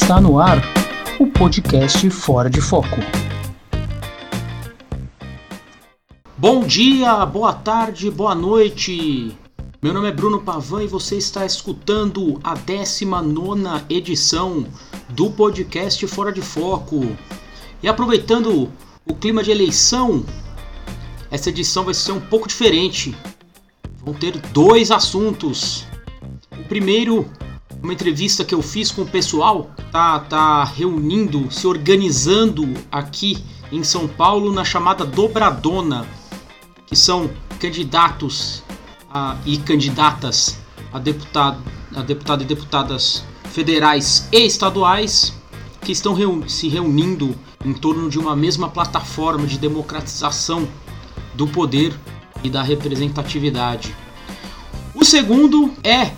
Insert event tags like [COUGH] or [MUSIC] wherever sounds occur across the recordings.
Está no ar o podcast Fora de Foco. Bom dia, boa tarde, boa noite. Meu nome é Bruno Pavan e você está escutando a 19 edição do podcast Fora de Foco. E aproveitando o clima de eleição, essa edição vai ser um pouco diferente. Vão ter dois assuntos. O primeiro uma entrevista que eu fiz com o pessoal, tá, tá reunindo, se organizando aqui em São Paulo na chamada Dobradona, que são candidatos a, e candidatas a deputado, a deputado e deputadas federais e estaduais que estão se reunindo em torno de uma mesma plataforma de democratização do poder e da representatividade. O segundo é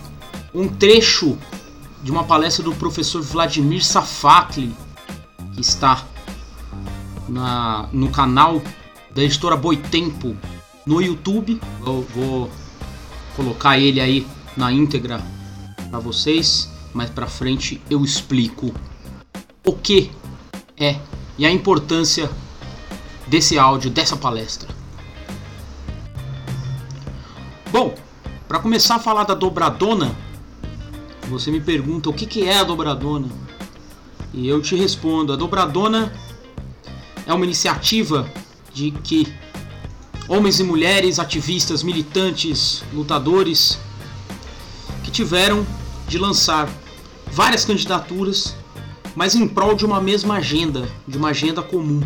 um trecho de uma palestra do professor Vladimir Safatli, que está na, no canal da editora Boitempo no YouTube. Eu vou colocar ele aí na íntegra para vocês, mais para frente eu explico o que é e a importância desse áudio, dessa palestra. Bom, para começar a falar da dobradona, você me pergunta o que, que é a dobradona. E eu te respondo: a dobradona é uma iniciativa de que homens e mulheres, ativistas, militantes, lutadores, que tiveram de lançar várias candidaturas, mas em prol de uma mesma agenda, de uma agenda comum.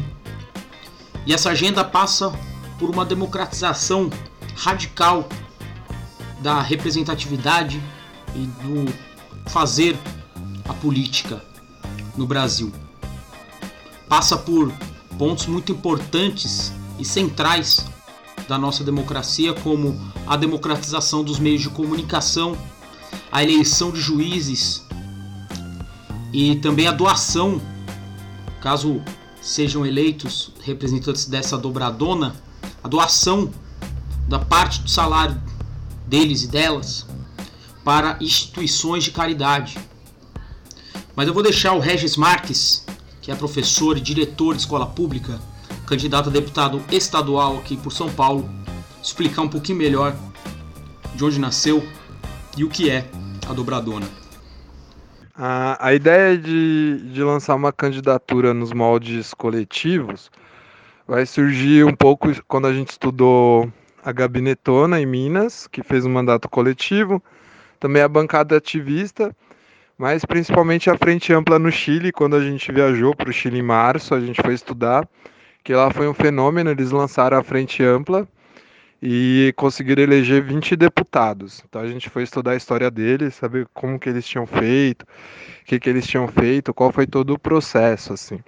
E essa agenda passa por uma democratização radical da representatividade e do fazer a política no Brasil. Passa por pontos muito importantes e centrais da nossa democracia, como a democratização dos meios de comunicação, a eleição de juízes e também a doação, caso sejam eleitos representantes dessa dobradona, a doação da parte do salário deles e delas para instituições de caridade. Mas eu vou deixar o Regis Marques, que é professor e diretor de escola pública, candidato a deputado estadual aqui por São Paulo, explicar um pouquinho melhor de onde nasceu e o que é a dobradona. A, a ideia de, de lançar uma candidatura nos moldes coletivos vai surgir um pouco quando a gente estudou a Gabinetona em Minas, que fez um mandato coletivo, também a bancada ativista, mas principalmente a Frente Ampla no Chile, quando a gente viajou para o Chile em março, a gente foi estudar, que lá foi um fenômeno, eles lançaram a Frente Ampla e conseguiram eleger 20 deputados. Então a gente foi estudar a história deles, saber como que eles tinham feito, o que, que eles tinham feito, qual foi todo o processo, assim.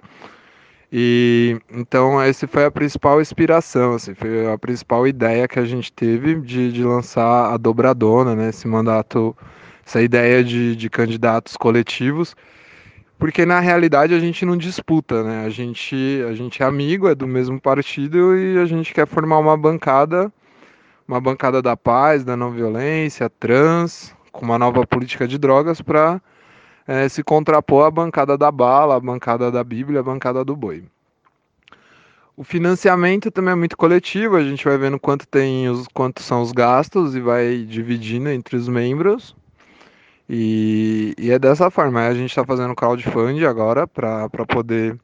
E então essa foi a principal inspiração, assim, foi a principal ideia que a gente teve de, de lançar a dobradona, né? Esse mandato, essa ideia de, de candidatos coletivos, porque na realidade a gente não disputa, né? A gente, a gente é amigo, é do mesmo partido e a gente quer formar uma bancada, uma bancada da paz, da não violência, trans, com uma nova política de drogas para é, se contrapor à bancada da bala, à bancada da Bíblia, à bancada do boi. O financiamento também é muito coletivo, a gente vai vendo quanto tem os quanto são os gastos e vai dividindo entre os membros. E, e é dessa forma. A gente está fazendo crowdfunding agora para poder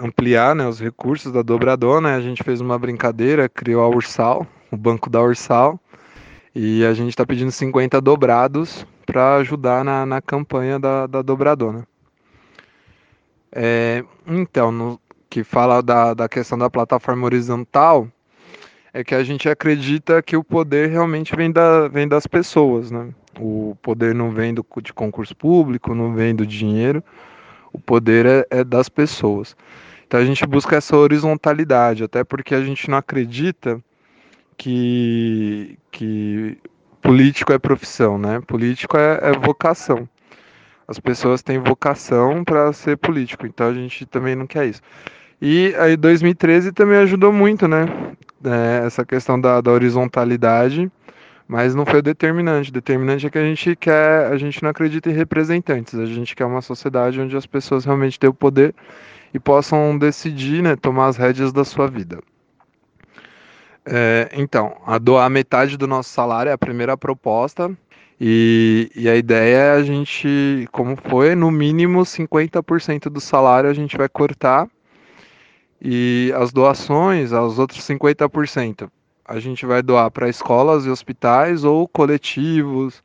ampliar né, os recursos da dobradona. A gente fez uma brincadeira, criou a Ursal, o banco da Ursal, e a gente está pedindo 50 dobrados para ajudar na, na campanha da, da dobradona. É, então, no, que fala da, da questão da plataforma horizontal, é que a gente acredita que o poder realmente vem, da, vem das pessoas, né? O poder não vem do, de concurso público, não vem do dinheiro, o poder é, é das pessoas. Então a gente busca essa horizontalidade, até porque a gente não acredita que, que político é profissão, né? Político é, é vocação. As pessoas têm vocação para ser político, então a gente também não quer isso. E aí 2013 também ajudou muito, né? É, essa questão da, da horizontalidade Mas não foi o determinante. Determinante é que a gente quer, a gente não acredita em representantes. A gente quer uma sociedade onde as pessoas realmente têm o poder e possam decidir, né, tomar as rédeas da sua vida. É, então, a doar metade do nosso salário é a primeira proposta. E, e, a ideia é a gente, como foi, no mínimo 50% do salário a gente vai cortar. E as doações, os outros 50%, a gente vai doar para escolas e hospitais ou coletivos,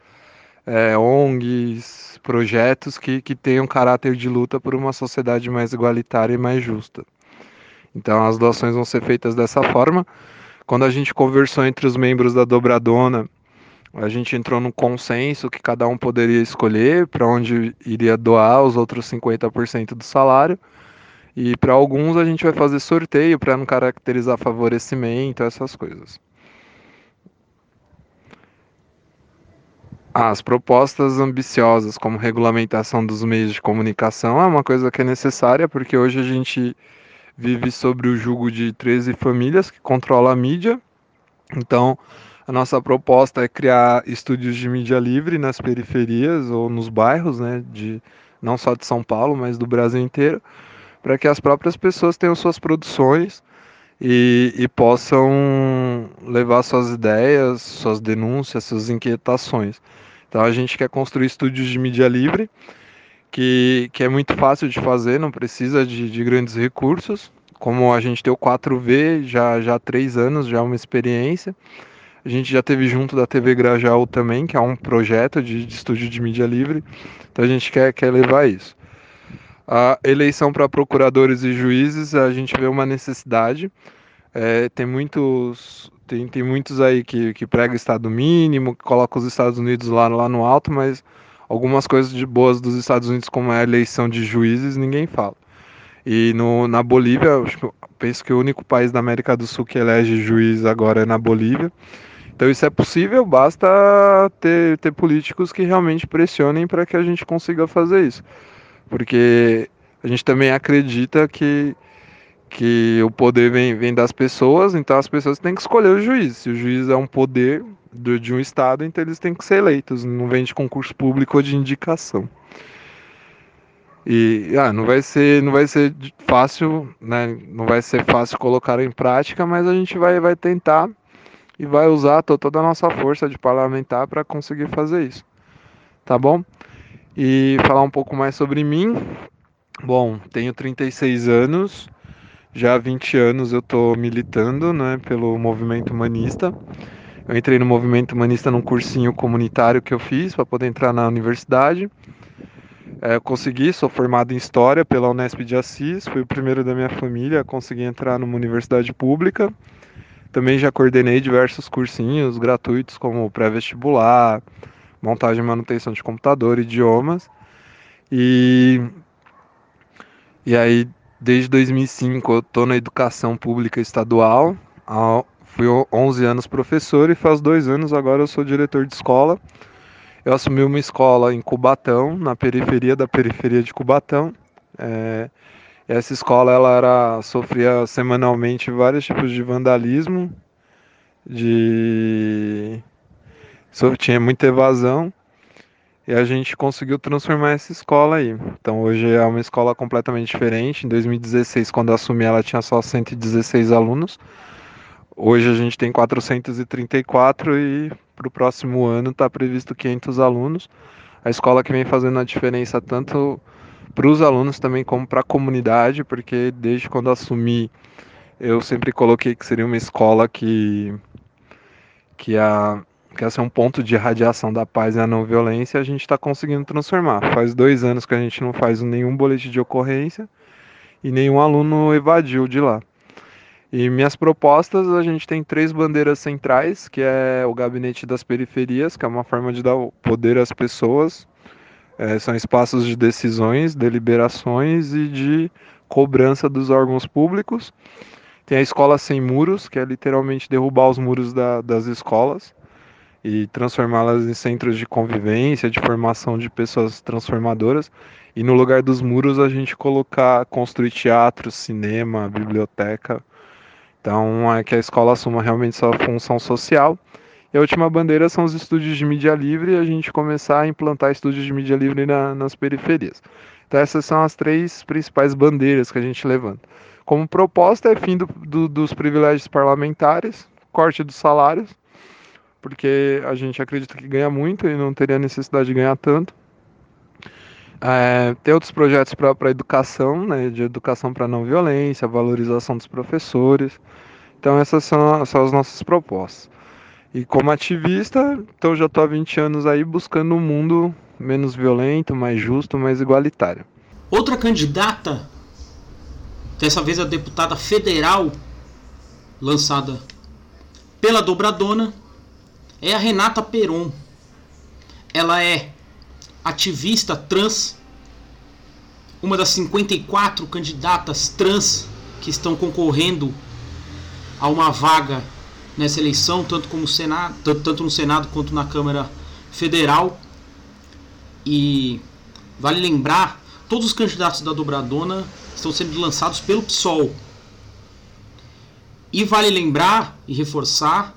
é, ONGs, projetos que, que tenham caráter de luta por uma sociedade mais igualitária e mais justa. Então as doações vão ser feitas dessa forma. Quando a gente conversou entre os membros da Dobradona, a gente entrou num consenso que cada um poderia escolher para onde iria doar os outros 50% do salário. E para alguns a gente vai fazer sorteio para não caracterizar favorecimento, essas coisas. As propostas ambiciosas, como regulamentação dos meios de comunicação, é uma coisa que é necessária, porque hoje a gente vive sobre o jugo de 13 famílias que controlam a mídia. Então, a nossa proposta é criar estúdios de mídia livre nas periferias ou nos bairros, né, de não só de São Paulo, mas do Brasil inteiro, para que as próprias pessoas tenham suas produções e, e, possam levar suas ideias, suas denúncias, suas inquietações. Então a gente quer construir estúdios de mídia livre, que, que é muito fácil de fazer, não precisa de, de grandes recursos. Como a gente tem o 4V já, já há três anos, já é uma experiência. A gente já teve junto da TV Grajaú também, que é um projeto de, de estúdio de mídia livre. Então a gente quer, quer levar isso. A eleição para procuradores e juízes, a gente vê uma necessidade. É, tem muitos tem, tem muitos aí que, que pregam Estado mínimo, que colocam os Estados Unidos lá, lá no alto, mas algumas coisas de boas dos Estados Unidos, como a eleição de juízes, ninguém fala. E no, na Bolívia, penso que o único país da América do Sul que elege juiz agora é na Bolívia. Então isso é possível, basta ter, ter políticos que realmente pressionem para que a gente consiga fazer isso. Porque a gente também acredita que, que o poder vem, vem das pessoas, então as pessoas têm que escolher o juiz. Se o juiz é um poder do, de um estado, então eles têm que ser eleitos, não vem de concurso público ou de indicação. E ah, não vai ser, não vai ser fácil, né? Não vai ser fácil colocar em prática, mas a gente vai, vai tentar e vai usar toda a nossa força de parlamentar para conseguir fazer isso. Tá bom? E falar um pouco mais sobre mim. Bom, tenho 36 anos, já há 20 anos eu estou militando né, pelo movimento humanista. Eu entrei no movimento humanista num cursinho comunitário que eu fiz para poder entrar na universidade. É, eu consegui, sou formado em História pela Unesp de Assis, fui o primeiro da minha família a conseguir entrar numa universidade pública. Também já coordenei diversos cursinhos gratuitos, como pré-vestibular, montagem e manutenção de computador, idiomas. E, e aí, desde 2005, eu estou na educação pública estadual, fui 11 anos professor e faz dois anos agora eu sou diretor de escola. Eu assumi uma escola em Cubatão, na periferia da periferia de Cubatão. É, essa escola ela era, sofria semanalmente vários tipos de vandalismo, de tinha muita evasão e a gente conseguiu transformar essa escola aí. Então hoje é uma escola completamente diferente. Em 2016, quando eu assumi, ela tinha só 116 alunos. Hoje a gente tem 434 e para o próximo ano está previsto 500 alunos. A escola que vem fazendo a diferença tanto para os alunos também como para a comunidade, porque desde quando assumi eu sempre coloquei que seria uma escola que que a que ia ser um ponto de radiação da paz e a não violência, a gente está conseguindo transformar. Faz dois anos que a gente não faz nenhum boletim de ocorrência e nenhum aluno evadiu de lá. E minhas propostas, a gente tem três bandeiras centrais, que é o gabinete das periferias, que é uma forma de dar poder às pessoas. É, são espaços de decisões, deliberações e de cobrança dos órgãos públicos. Tem a escola sem muros, que é literalmente derrubar os muros da, das escolas e transformá-las em centros de convivência, de formação de pessoas transformadoras. E no lugar dos muros a gente colocar, construir teatro, cinema, biblioteca, então é que a escola assuma realmente sua função social E a última bandeira são os estúdios de mídia livre e a gente começar a implantar estúdios de mídia livre na, nas periferias. Então essas são as três principais bandeiras que a gente levanta. Como proposta é fim do, do, dos privilégios parlamentares, corte dos salários, porque a gente acredita que ganha muito e não teria necessidade de ganhar tanto. É, tem outros projetos para educação, né, de educação para não violência, valorização dos professores. Então essas são, são as nossas propostas. E como ativista, então já estou há 20 anos aí buscando um mundo menos violento, mais justo, mais igualitário. Outra candidata, dessa vez a deputada federal, lançada pela Dobradona, é a Renata Peron. Ela é ativista trans, uma das 54 candidatas trans que estão concorrendo a uma vaga nessa eleição, tanto, como Senado, tanto no Senado quanto na Câmara Federal. E vale lembrar, todos os candidatos da Dobradona estão sendo lançados pelo PSOL. E vale lembrar e reforçar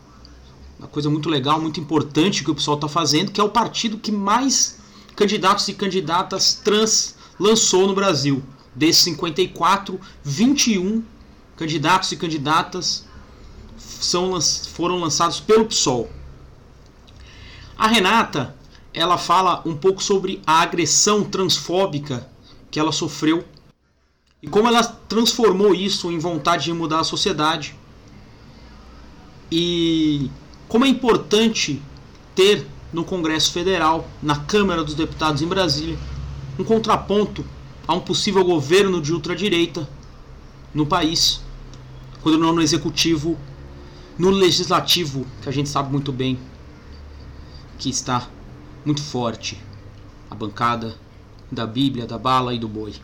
uma coisa muito legal, muito importante que o PSOL está fazendo, que é o partido que mais candidatos e candidatas trans lançou no Brasil. Desses 54, 21 candidatos e candidatas são, foram lançados pelo PSOL. A Renata, ela fala um pouco sobre a agressão transfóbica que ela sofreu e como ela transformou isso em vontade de mudar a sociedade. E como é importante ter no Congresso Federal, na Câmara dos Deputados em Brasília, um contraponto a um possível governo de ultradireita no país, quando não no executivo, no legislativo, que a gente sabe muito bem que está muito forte a bancada da Bíblia, da bala e do boi.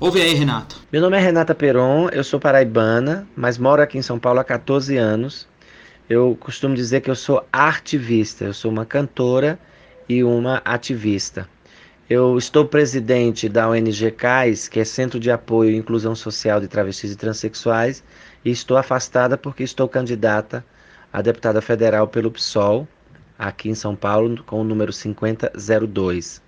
Ouve aí, Renata. Meu nome é Renata Peron, eu sou paraibana, mas moro aqui em São Paulo há 14 anos eu costumo dizer que eu sou artivista, eu sou uma cantora e uma ativista. Eu estou presidente da ONG CAIS, que é Centro de Apoio e Inclusão Social de Travestis e Transsexuais, e estou afastada porque estou candidata a deputada federal pelo PSOL, aqui em São Paulo, com o número 5002.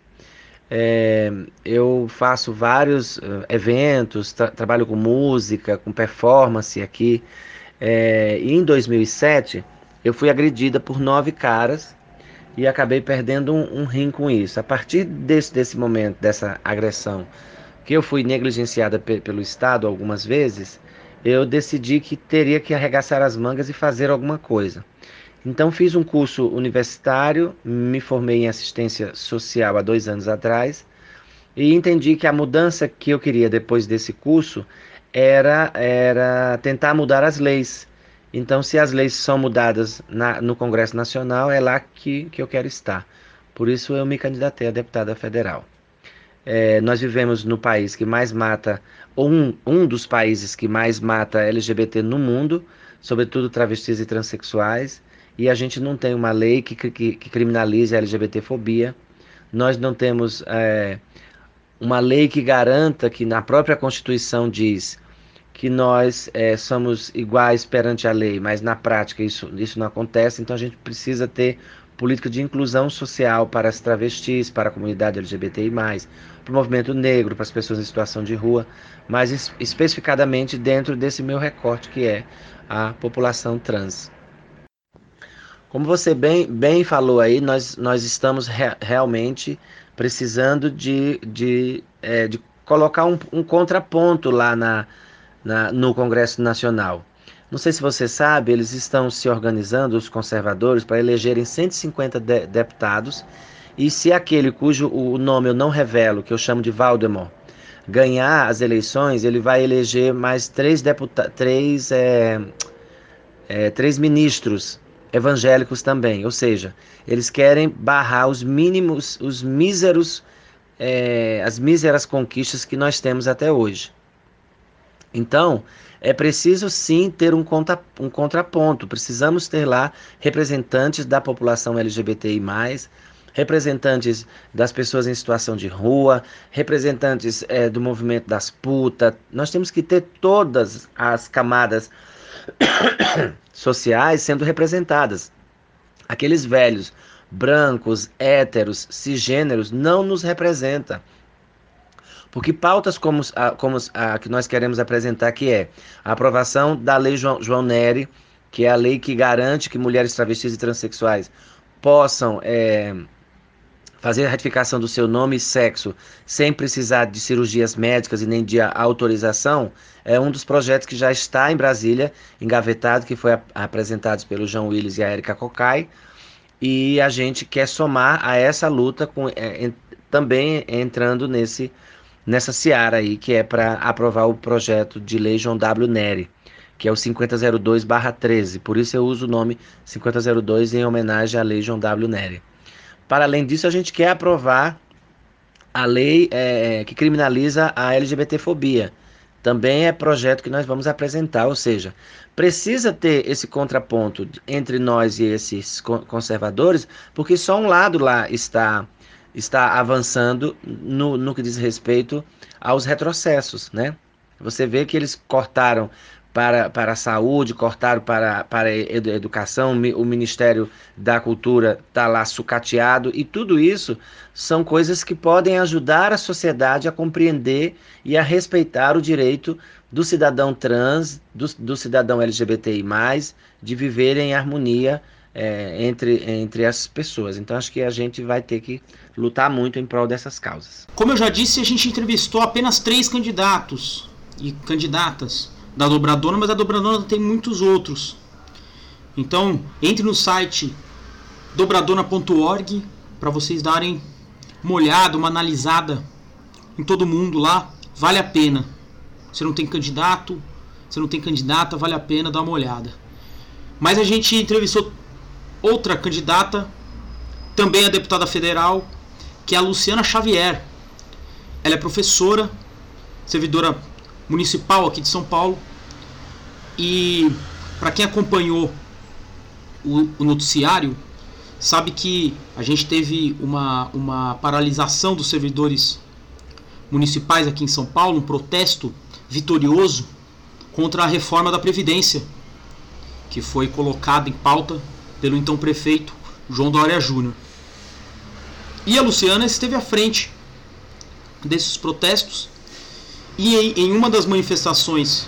É, eu faço vários uh, eventos, tra trabalho com música, com performance aqui é, em 2007, eu fui agredida por nove caras e acabei perdendo um, um rim com isso. A partir desse, desse momento, dessa agressão, que eu fui negligenciada pe pelo Estado algumas vezes, eu decidi que teria que arregaçar as mangas e fazer alguma coisa. Então fiz um curso universitário, me formei em assistência social há dois anos atrás e entendi que a mudança que eu queria depois desse curso era, era tentar mudar as leis. Então, se as leis são mudadas na, no Congresso Nacional, é lá que, que eu quero estar. Por isso, eu me candidatei a deputada federal. É, nós vivemos no país que mais mata, um, um dos países que mais mata LGBT no mundo, sobretudo travestis e transexuais, e a gente não tem uma lei que, que, que criminalize a LGBTfobia. Nós não temos é, uma lei que garanta que na própria Constituição diz que nós é, somos iguais perante a lei, mas na prática isso, isso não acontece, então a gente precisa ter política de inclusão social para as travestis, para a comunidade LGBTI, para o movimento negro, para as pessoas em situação de rua, mas es especificadamente dentro desse meu recorte que é a população trans. Como você bem, bem falou aí, nós, nós estamos re realmente precisando de, de, é, de colocar um, um contraponto lá na, na, no Congresso Nacional. Não sei se você sabe, eles estão se organizando, os conservadores, para elegerem 150 de deputados. E se aquele cujo o nome eu não revelo, que eu chamo de Valdemar, ganhar as eleições, ele vai eleger mais três, deputa três, é, é, três ministros evangélicos também. Ou seja, eles querem barrar os mínimos, os míseros, é, as míseras conquistas que nós temos até hoje. Então, é preciso sim ter um, contra, um contraponto. Precisamos ter lá representantes da população LGBTI, representantes das pessoas em situação de rua, representantes é, do movimento das putas. Nós temos que ter todas as camadas [COUGHS] sociais sendo representadas. aqueles velhos brancos, héteros, cisgêneros não nos representa. Porque pautas como, a, como a que nós queremos apresentar, que é a aprovação da Lei João, João que é a lei que garante que mulheres travestis e transexuais possam é, fazer a ratificação do seu nome e sexo sem precisar de cirurgias médicas e nem de autorização, é um dos projetos que já está em Brasília, engavetado, que foi apresentado pelo João Willis e a Erika Cocai, e a gente quer somar a essa luta com, é, também entrando nesse nessa seara aí, que é para aprovar o projeto de lei João W. Neri, que é o 5002-13. Por isso eu uso o nome 5002 em homenagem à lei João W. Neri. Para além disso, a gente quer aprovar a lei é, que criminaliza a LGBTfobia. Também é projeto que nós vamos apresentar, ou seja, precisa ter esse contraponto entre nós e esses conservadores, porque só um lado lá está está avançando no, no que diz respeito aos retrocessos, né? Você vê que eles cortaram para, para a saúde, cortaram para, para a educação, o Ministério da Cultura está lá sucateado, e tudo isso são coisas que podem ajudar a sociedade a compreender e a respeitar o direito do cidadão trans, do, do cidadão LGBTI, de viver em harmonia é, entre, entre as pessoas. Então acho que a gente vai ter que lutar muito em prol dessas causas. Como eu já disse, a gente entrevistou apenas três candidatos e candidatas da Dobradona, mas a Dobradona tem muitos outros. Então, entre no site dobradona.org para vocês darem uma olhada, uma analisada em todo mundo lá. Vale a pena. Você não tem candidato, você não tem candidata, vale a pena dar uma olhada. Mas a gente entrevistou outra candidata, também a deputada federal, que é a Luciana Xavier. Ela é professora, servidora municipal aqui de São Paulo. E para quem acompanhou o, o, noticiário, sabe que a gente teve uma, uma paralisação dos servidores municipais aqui em São Paulo, um protesto vitorioso contra a reforma da Previdência, que foi colocada em pauta pelo então prefeito João Dória Júnior. E a Luciana esteve à frente desses protestos e em, uma das manifestações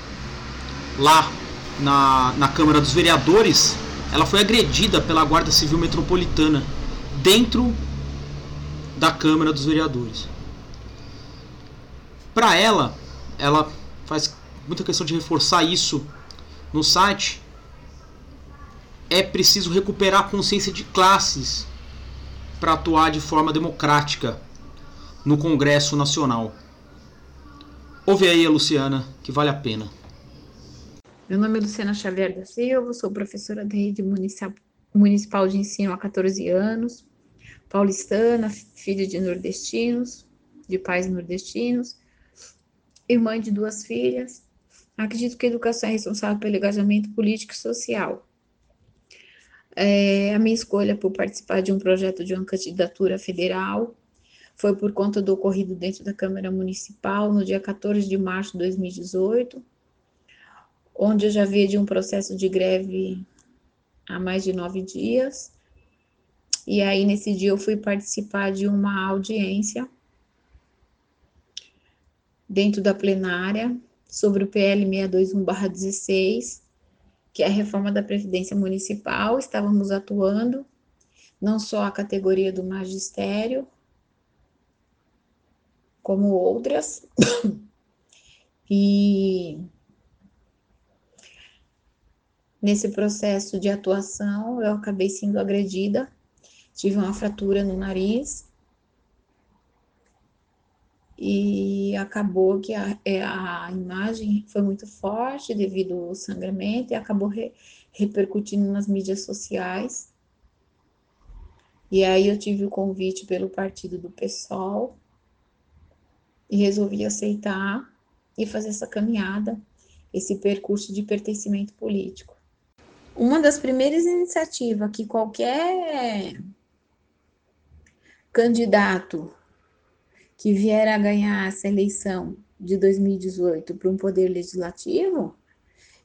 lá na, na Câmara dos Vereadores, ela foi agredida pela Guarda Civil Metropolitana dentro da Câmara dos Vereadores. Para ela, ela faz muita questão de reforçar isso no site. É preciso recuperar a consciência de classes para atuar de forma democrática no Congresso Nacional. Ouve aí a Luciana, que vale a pena. Meu nome é Luciana Xavier da Silva, sou professora da rede municipal de ensino há 14 anos, paulistana, filha de nordestinos, de pais nordestinos, irmã de duas filhas. Acredito que a educação é responsável pelo engajamento político e social. É, a minha escolha por participar de um projeto de uma candidatura federal foi por conta do ocorrido dentro da Câmara Municipal no dia 14 de março de 2018, onde eu já via de um processo de greve há mais de nove dias. E aí, nesse dia, eu fui participar de uma audiência dentro da plenária sobre o PL 621-16, que é a reforma da Previdência Municipal. Estávamos atuando não só a categoria do magistério, como outras. [COUGHS] e nesse processo de atuação, eu acabei sendo agredida, tive uma fratura no nariz. E acabou que a, é, a imagem foi muito forte devido ao sangramento e acabou re, repercutindo nas mídias sociais. E aí eu tive o convite pelo partido do PSOL e resolvi aceitar e fazer essa caminhada, esse percurso de pertencimento político. Uma das primeiras iniciativas que qualquer candidato que vier a ganhar essa eleição de 2018 para um poder legislativo,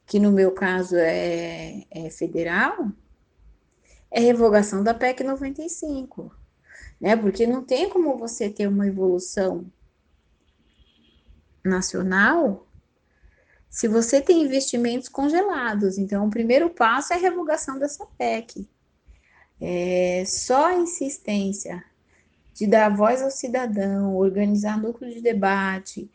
que no meu caso é, é federal, é revogação da PEC 95, né? Porque não tem como você ter uma evolução nacional se você tem investimentos congelados. Então, o primeiro passo é a revogação dessa PEC. É, só a insistência de dar voz ao cidadão, organizar núcleo de debate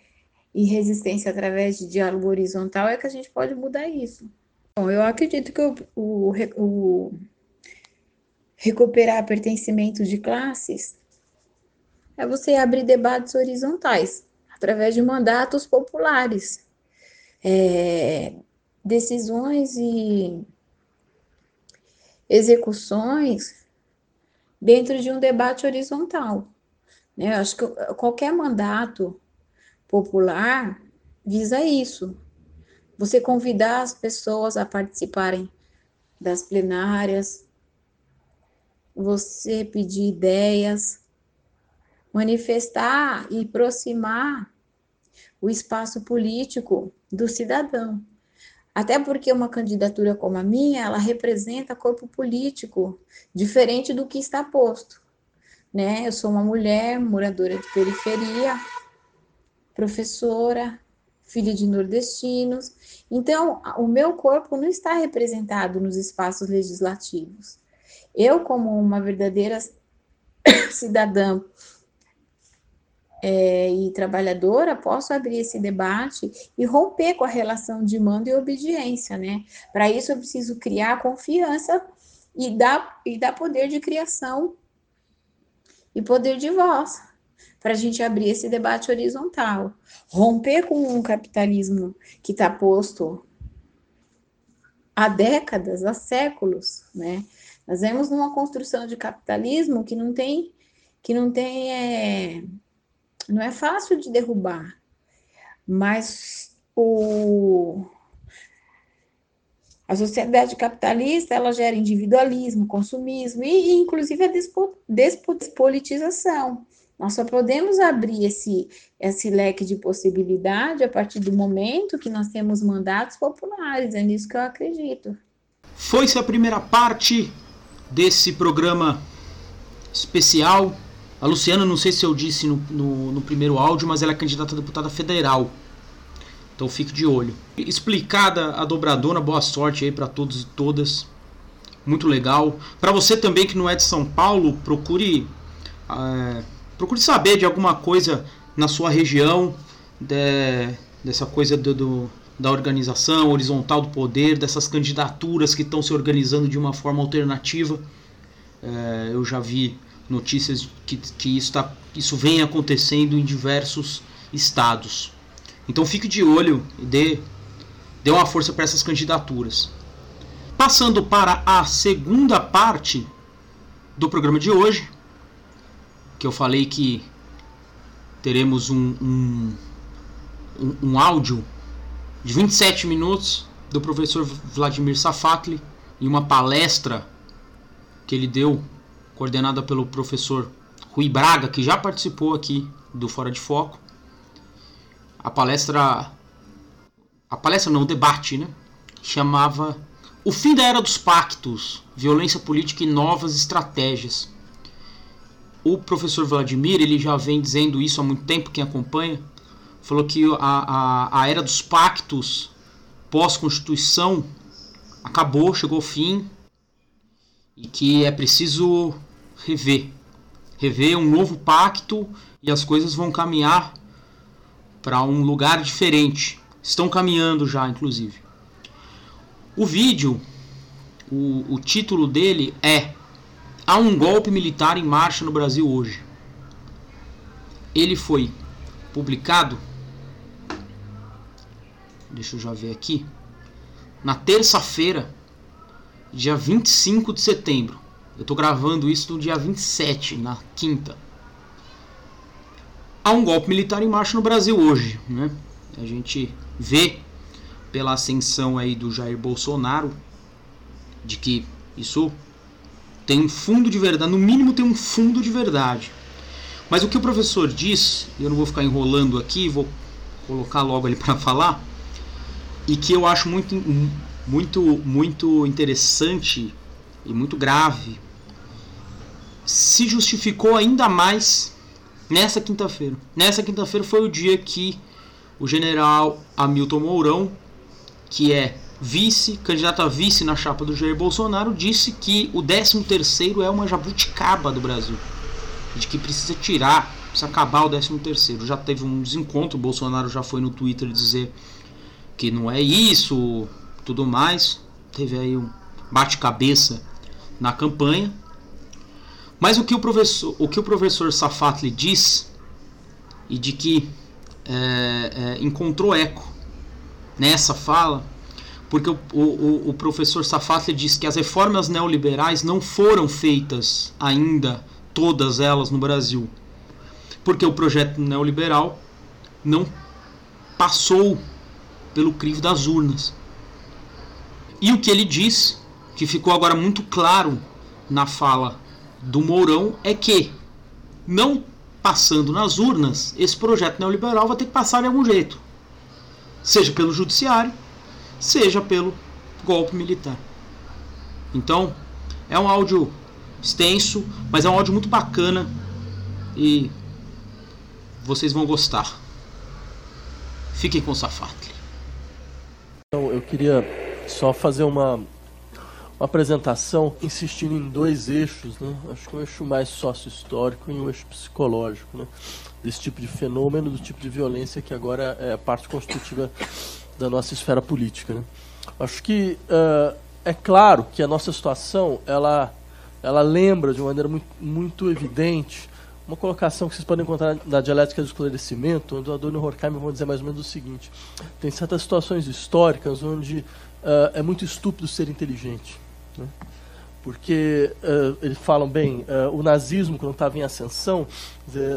e resistência através de diálogo horizontal é que a gente pode mudar isso. Bom, eu acredito que o, o, o recuperar pertencimento de classes é você abrir debates horizontais através de mandatos populares, é, decisões e execuções dentro de um debate horizontal. Né? Eu acho que qualquer mandato popular visa isso. Você convidar as pessoas a participarem das plenárias, você pedir ideias, manifestar e aproximar o espaço político do cidadão. Até porque uma candidatura como a minha, ela representa corpo político diferente do que está posto. Né? Eu sou uma mulher moradora de periferia, professora, filha de nordestinos. Então, o meu corpo não está representado nos espaços legislativos. Eu, como uma verdadeira [COUGHS] cidadã é, e trabalhadora, posso abrir esse debate e romper com a relação de mando e obediência, né? Para isso, eu preciso criar confiança e dar, e dar poder de criação e poder de voz, para a gente abrir esse debate horizontal. Romper com um capitalismo que está posto há décadas, há séculos, né? Nós vemos numa construção de capitalismo que não tem, que não tem é, não é fácil de derrubar, mas o, a sociedade capitalista ela gera individualismo, consumismo e, inclusive, a despolitização. Nós só podemos abrir esse, esse leque de possibilidade a partir do momento que nós temos mandatos populares, é nisso que eu acredito. Foi-se a primeira parte desse programa especial a Luciana, não sei se eu disse no, no, no, primeiro áudio, mas ela é candidata a deputada federal. Então fique de olho. Explicada a dobradona, boa sorte aí para todos e todas. Muito legal. Para você também que não é de São Paulo, procure é, procure saber de alguma coisa na sua região, de, dessa coisa do, do, da organização horizontal do poder, dessas candidaturas que estão se organizando de uma forma alternativa. É, eu já vi notícias que, que isso, tá, isso vem acontecendo em diversos estados. Então fique de olho e dê, dê uma força para essas candidaturas. Passando para a segunda parte do programa de hoje, que eu falei que teremos um, um, um, áudio de 27 minutos do professor Vladimir Safatli em uma palestra que ele deu coordenada pelo professor Rui Braga, que já participou aqui do Fora de Foco. A palestra. A palestra não, o debate, né? Chamava O fim da era dos pactos, violência política e novas estratégias. O professor Vladimir, ele já vem dizendo isso há muito tempo, quem acompanha, falou que a, a, a era dos pactos pós-constituição acabou, chegou ao fim, e que é preciso rever. Rever um novo pacto e as coisas vão caminhar para um lugar diferente. Estão caminhando já, inclusive. O vídeo, o, o título dele é Há um golpe militar em marcha no Brasil hoje. Ele foi publicado. Deixa eu já ver aqui. Na terça-feira, dia 25 de setembro. Eu estou gravando isso no dia 27, na quinta. Há um golpe militar em marcha no Brasil hoje. Né? A gente vê pela ascensão aí do Jair Bolsonaro de que isso tem um fundo de verdade, no mínimo tem um fundo de verdade. Mas o que o professor diz, eu não vou ficar enrolando aqui, vou colocar logo ali para falar, e que eu acho muito, muito, muito interessante e muito grave, se justificou ainda mais nessa quinta-feira. Nessa quinta-feira foi o dia que o general Hamilton Mourão, que é vice, candidato a vice na chapa do Jair Bolsonaro, disse que o 13º é uma jabuticaba do Brasil. De que precisa tirar, precisa acabar o 13º. Já teve um desencontro, o Bolsonaro já foi no Twitter dizer que não é isso, tudo mais. Teve aí um bate-cabeça na campanha. Mas o que o professor, o que o professor Safatli diz e de que é, é, encontrou eco nessa fala, porque o, o, o professor Safatli diz que as reformas neoliberais não foram feitas ainda todas elas no Brasil, porque o projeto neoliberal não passou pelo crivo das urnas. E o que ele diz, que ficou agora muito claro na fala do Mourão, é que não passando nas urnas, esse projeto neoliberal vai ter que passar de algum jeito. Seja pelo judiciário, seja pelo golpe militar. Então, é um áudio extenso, mas é um áudio muito bacana e vocês vão gostar. Fiquem com o Safatli. Então, eu queria só fazer uma, uma apresentação insistindo em dois eixos, né? acho que um eixo mais sócio-histórico e um eixo psicológico, né? desse tipo de fenômeno, do tipo de violência que agora é parte constitutiva da nossa esfera política. Né? Acho que uh, é claro que a nossa situação ela, ela lembra de uma maneira muito, muito evidente uma colocação que vocês podem encontrar na dialética do esclarecimento, onde o Adorno e Horkheimer vão dizer mais ou menos o seguinte: tem certas situações históricas onde uh, é muito estúpido ser inteligente. Né? Porque uh, eles falam bem, uh, o nazismo, quando estava em ascensão,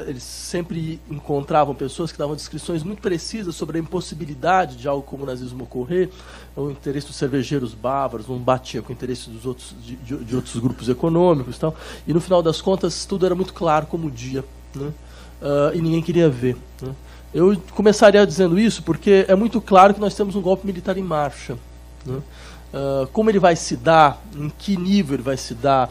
eles sempre encontravam pessoas que davam descrições muito precisas sobre a impossibilidade de algo como o nazismo ocorrer. O interesse dos cervejeiros bávaros não batia com o interesse dos outros, de, de, outros grupos econômicos. Tal. E no final das contas, tudo era muito claro como o dia. Né? Uh, e ninguém queria ver. Né? Eu começaria dizendo isso porque é muito claro que nós temos um golpe militar em marcha. Né? Uh, como ele vai se dar, em que nível ele vai se dar,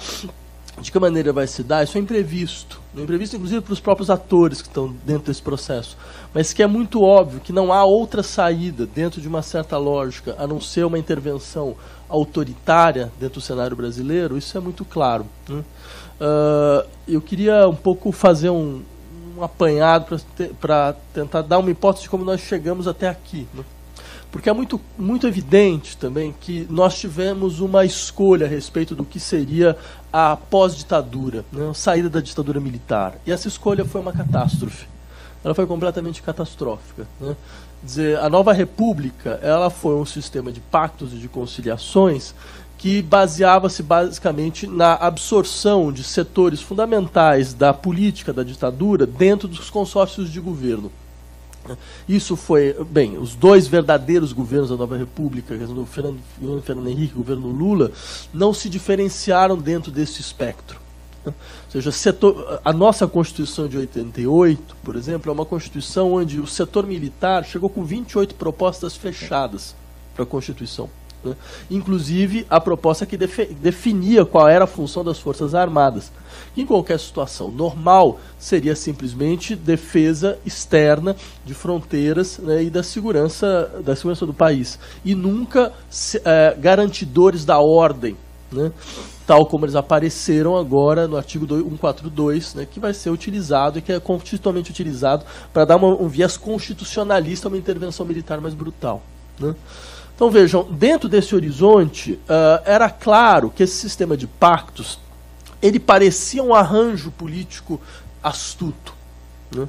de que maneira vai se dar, isso é imprevisto. É imprevisto, inclusive, para os próprios atores que estão dentro desse processo. Mas que é muito óbvio que não há outra saída dentro de uma certa lógica, a não ser uma intervenção autoritária dentro do cenário brasileiro, isso é muito claro. Né? Uh, eu queria um pouco fazer um, um apanhado para te, tentar dar uma hipótese de como nós chegamos até aqui. Né? Porque é muito, muito evidente também que nós tivemos uma escolha a respeito do que seria a pós-ditadura, né, a saída da ditadura militar. E essa escolha foi uma catástrofe. Ela foi completamente catastrófica. Né? Dizer, a nova república ela foi um sistema de pactos e de conciliações que baseava-se basicamente na absorção de setores fundamentais da política da ditadura dentro dos consórcios de governo. Isso foi, bem, os dois verdadeiros governos da Nova República, o Fernando, o Fernando Henrique e o governo Lula, não se diferenciaram dentro desse espectro. Ou seja, setor, a nossa Constituição de 88, por exemplo, é uma Constituição onde o setor militar chegou com 28 propostas fechadas para a Constituição. Né? Inclusive a proposta que definia qual era a função das Forças Armadas. Em qualquer situação normal, seria simplesmente defesa externa de fronteiras né, e da segurança, da segurança do país. E nunca é, garantidores da ordem. Né, tal como eles apareceram agora no artigo 142, né, que vai ser utilizado e que é constitucionalmente utilizado para dar uma, um viés constitucionalista a uma intervenção militar mais brutal. Né. Então vejam, dentro desse horizonte, uh, era claro que esse sistema de pactos ele parecia um arranjo político astuto. Né?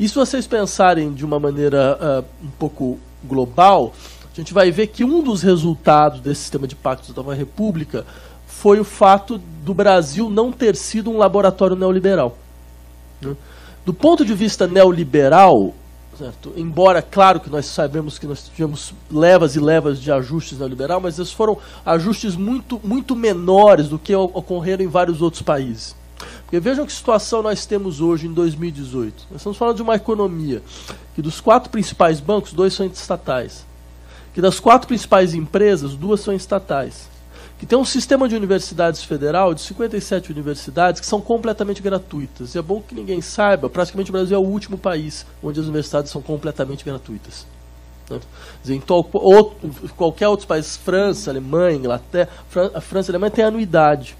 E se vocês pensarem de uma maneira uh, um pouco global, a gente vai ver que um dos resultados desse sistema de pactos da Nova República foi o fato do Brasil não ter sido um laboratório neoliberal. Né? Do ponto de vista neoliberal, Certo. Embora, claro que nós sabemos que nós tivemos levas e levas de ajustes neoliberal, mas esses foram ajustes muito, muito menores do que ocorreram em vários outros países. Porque vejam que situação nós temos hoje em 2018. Nós estamos falando de uma economia que dos quatro principais bancos, dois são estatais. Que das quatro principais empresas, duas são estatais que tem um sistema de universidades federal, de 57 universidades, que são completamente gratuitas. E é bom que ninguém saiba, praticamente o Brasil é o último país onde as universidades são completamente gratuitas. Né? Em outro, qualquer outro país, França, Alemanha, Inglaterra, a França e a Alemanha têm anuidade.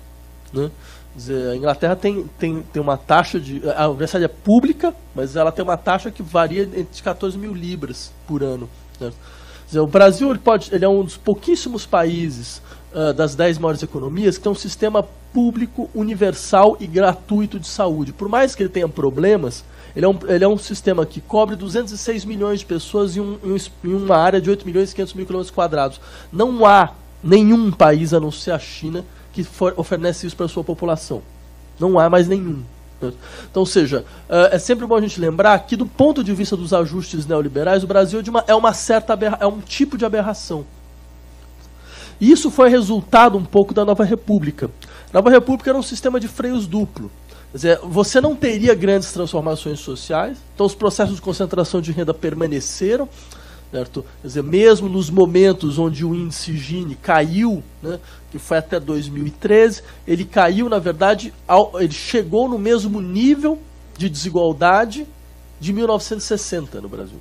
Né? Dizer, a Inglaterra tem, tem, tem uma taxa de. A universidade é pública, mas ela tem uma taxa que varia entre 14 mil libras por ano. Né? Dizer, o Brasil ele pode, ele é um dos pouquíssimos países uh, das 10 maiores economias que tem um sistema público, universal e gratuito de saúde. Por mais que ele tenha problemas, ele é um, ele é um sistema que cobre 206 milhões de pessoas em, um, em uma área de 8 milhões e 500 mil quilômetros quadrados. Não há nenhum país, a não ser a China, que for, oferece isso para sua população. Não há mais nenhum. Então, ou seja, uh, é sempre bom a gente lembrar que, do ponto de vista dos ajustes neoliberais, o Brasil é, uma, é uma certa é um tipo de aberração. E isso foi resultado um pouco da Nova República. A Nova República era um sistema de freios duplo. Quer dizer, você não teria grandes transformações sociais, então os processos de concentração de renda permaneceram, certo? Quer dizer, mesmo nos momentos onde o índice Gini caiu, né, que foi até 2013, ele caiu, na verdade, ao, ele chegou no mesmo nível de desigualdade de 1960 no Brasil.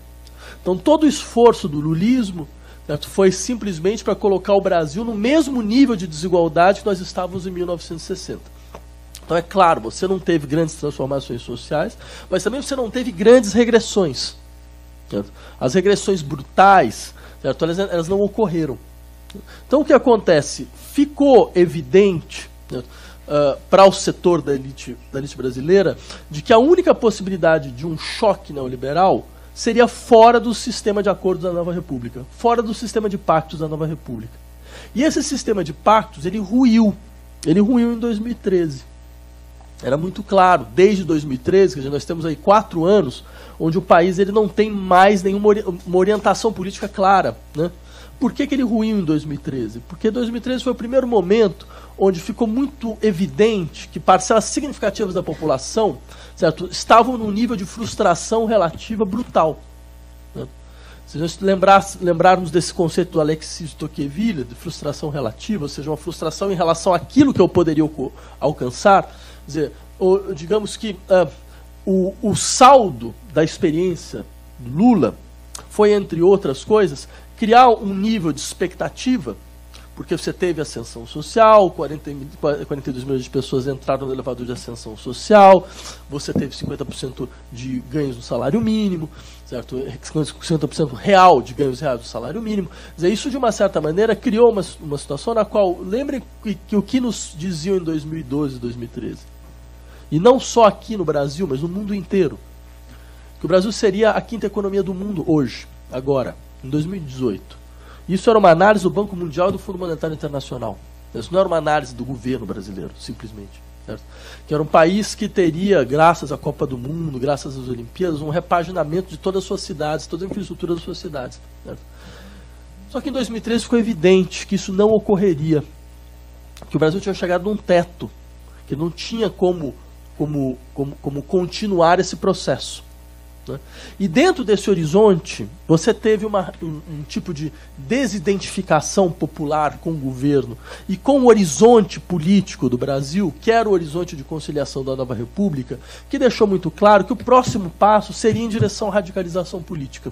Então todo o esforço do lulismo certo? Foi simplesmente para colocar o Brasil no mesmo nível de desigualdade que nós estávamos em 1960. Então é claro, você não teve grandes transformações sociais, mas também você não teve grandes regressões. Certo? As regressões brutais, certo? Elas, elas não ocorreram. Então o que acontece? Ficou evidente uh, para o setor da elite, da elite brasileira de que a única possibilidade de um choque neoliberal seria fora do sistema de acordos da Nova República, fora do sistema de pactos da Nova República. E esse sistema de pactos, ele ruiu. Ele ruiu em 2013. Era muito claro, desde 2013, que nós temos aí quatro anos, onde o país ele não tem mais nenhuma orientação política clara. Né? Por que, que ele ruiu em 2013? Porque 2013 foi o primeiro momento onde ficou muito evidente que parcelas significativas da população certo, estavam num nível de frustração relativa brutal. Né? Se nós lembrar, lembrarmos desse conceito do Alexis Tocqueville, de frustração relativa, ou seja, uma frustração em relação àquilo que eu poderia alcançar, dizer, ou, digamos que uh, o, o saldo da experiência Lula foi, entre outras coisas, criar um nível de expectativa porque você teve ascensão social, 40, 42 milhões de pessoas entraram no elevador de ascensão social, você teve 50% de ganhos no salário mínimo, certo? 50% real de ganhos reais do salário mínimo. Isso, de uma certa maneira, criou uma, uma situação na qual, lembrem que, que o que nos diziam em 2012 e 2013, e não só aqui no Brasil, mas no mundo inteiro, que o Brasil seria a quinta economia do mundo hoje, agora, em 2018. Isso era uma análise do Banco Mundial e do Fundo Monetário Internacional. Isso não era uma análise do governo brasileiro, simplesmente. Certo? Que era um país que teria, graças à Copa do Mundo, graças às Olimpíadas, um repaginamento de todas as suas cidades, toda a infraestrutura das suas cidades. Certo? Só que em 2013 ficou evidente que isso não ocorreria. Que o Brasil tinha chegado num teto, que não tinha como, como, como, como continuar esse processo. Né? E dentro desse horizonte, você teve uma, um, um, tipo de desidentificação popular com o governo e com o horizonte político do Brasil, que era o horizonte de conciliação da nova república, que deixou muito claro que o próximo passo seria em direção à radicalização política.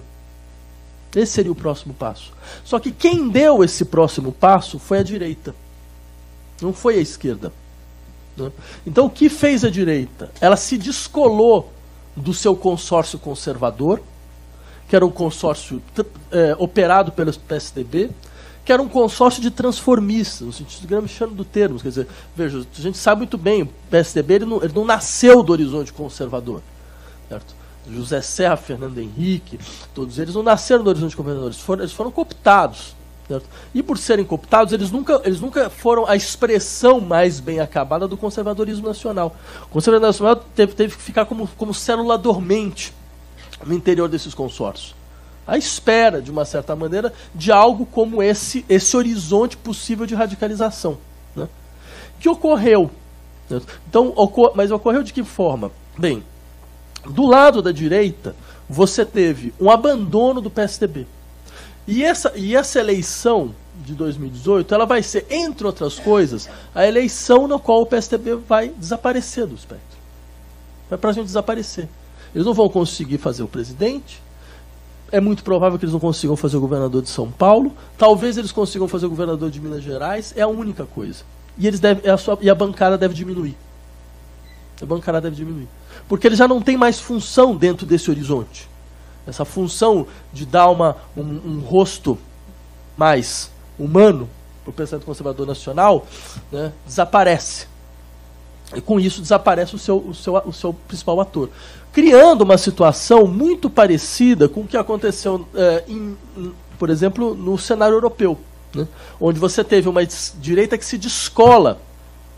Esse seria o próximo passo. Só que quem deu esse próximo passo foi a direita, não foi a esquerda. Né? Então o que fez a direita? Ela se descolou do seu consórcio conservador, que era um consórcio é, operado pelo PSDB, que era um consórcio de transformistas, no sentido gramsciano do termo. Quer dizer, veja, a gente sabe muito bem, o PSDB ele não, ele não nasceu do horizonte conservador. Certo? José Serra, Fernando Henrique, todos eles não nasceram do horizonte conservador, eles foram, eles foram cooptados. Certo? E por serem cooptados, eles nunca, eles nunca foram a expressão mais bem acabada do conservadorismo nacional. O conservadorismo nacional teve, teve que ficar como, como célula dormente no interior desses consórcios. À espera, de uma certa maneira, de algo como esse, esse horizonte possível de radicalização. Né? Que ocorreu. Então, ocor mas ocorreu de que forma? Bem, do lado da direita, você teve um abandono do PSDB. E essa, e essa eleição de 2018, ela vai ser, entre outras coisas, a eleição na qual o PSDB vai desaparecer do espectro. Vai praticamente desaparecer. Eles não vão conseguir fazer o presidente. É muito provável que eles não consigam fazer o governador de São Paulo. Talvez eles consigam fazer o governador de Minas Gerais. É a única coisa. E, eles devem, a sua, e a bancada deve diminuir. A bancada deve diminuir. Porque eles já não têm mais função dentro desse horizonte. Essa função de dar uma, um, um rosto mais humano para o pensamento conservador nacional né, desaparece. E com isso desaparece o seu, o, seu, o seu principal ator. Criando uma situação muito parecida com o que aconteceu, é, em, por exemplo, no cenário europeu. Né, onde você teve uma direita que se descola,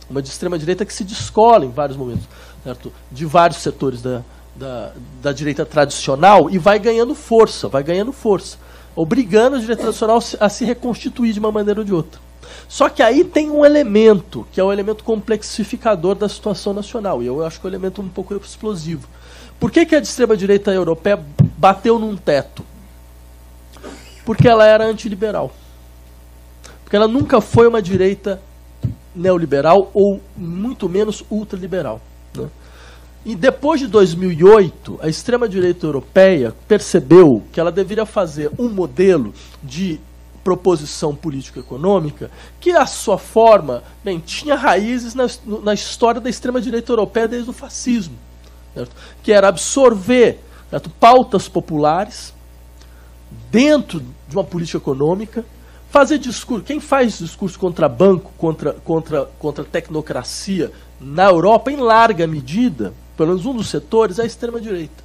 uma de extrema direita que se descola em vários momentos, certo? de vários setores da, da, da direita tradicional e vai ganhando força, vai ganhando força, obrigando a direita tradicional a se reconstituir de uma maneira ou de outra. Só que aí tem um elemento, que é o elemento complexificador da situação nacional, e eu acho que é um elemento um pouco explosivo. Por que, que a extrema-direita europeia bateu num teto? Porque ela era antiliberal. Porque ela nunca foi uma direita neoliberal ou muito menos ultraliberal. Né? E depois de 2008, a extrema-direita europeia percebeu que ela deveria fazer um modelo de proposição político-econômica que, a sua forma, bem, tinha raízes na, na história da extrema-direita europeia desde o fascismo, certo? que era absorver certo? pautas populares dentro de uma política econômica, fazer discurso. Quem faz discurso contra banco, contra, contra, contra tecnocracia na Europa, em larga medida, pelo menos um dos setores, é a extrema-direita.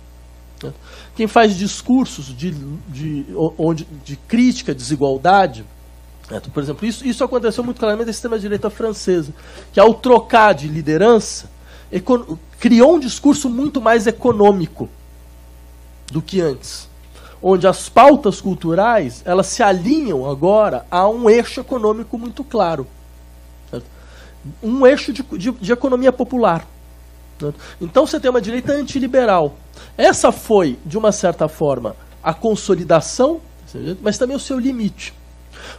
Né? Quem faz discursos de, de, onde, de crítica à desigualdade, por exemplo, isso, isso aconteceu muito claramente na extrema-direita francesa, que ao trocar de liderança, criou um discurso muito mais econômico do que antes. Onde as pautas culturais elas se alinham agora a um eixo econômico muito claro. Um eixo de, de, de economia popular. Então você tem uma direita antiliberal. Essa foi, de uma certa forma, a consolidação, mas também o seu limite.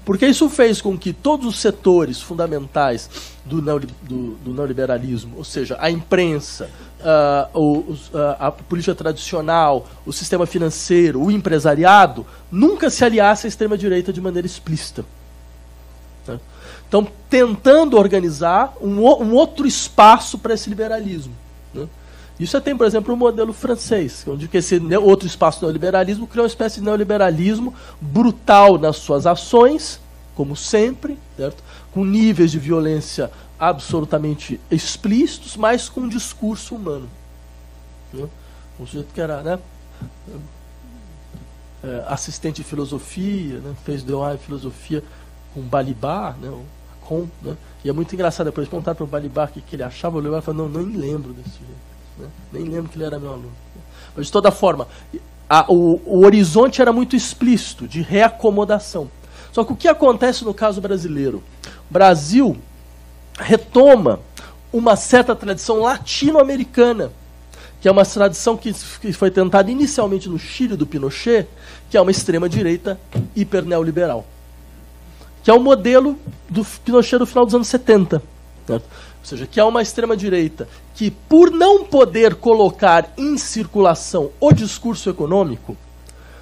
Porque isso fez com que todos os setores fundamentais do, do, do neoliberalismo, ou seja, a imprensa, uh, a política tradicional, o sistema financeiro, o empresariado, nunca se aliasse à extrema-direita de maneira explícita. Né? Então, tentando organizar um, um outro espaço para esse liberalismo. Né? Isso é, tem, por exemplo, o um modelo francês, onde esse outro espaço neoliberalismo criou uma espécie de neoliberalismo brutal nas suas ações, como sempre, certo? com níveis de violência absolutamente explícitos, mas com um discurso humano. Né? Um sujeito que era né, é, assistente de filosofia, né, fez DOA em filosofia com Balibar, né, com, né, e é muito engraçado, depois perguntar para o Balibar o que, que ele achava, eu lembro e falei, não, nem lembro desse jeito. Né? Nem lembro que ele era meu aluno. Mas de toda forma, a, o, o horizonte era muito explícito, de reacomodação. Só que o que acontece no caso brasileiro? O Brasil retoma uma certa tradição latino-americana, que é uma tradição que, foi tentada inicialmente no Chile do Pinochet, que é uma extrema-direita hiper-neoliberal que é o modelo do Pinochet do final dos anos 70. Certo? Ou seja, que é uma extrema-direita que, por não poder colocar em circulação o discurso econômico,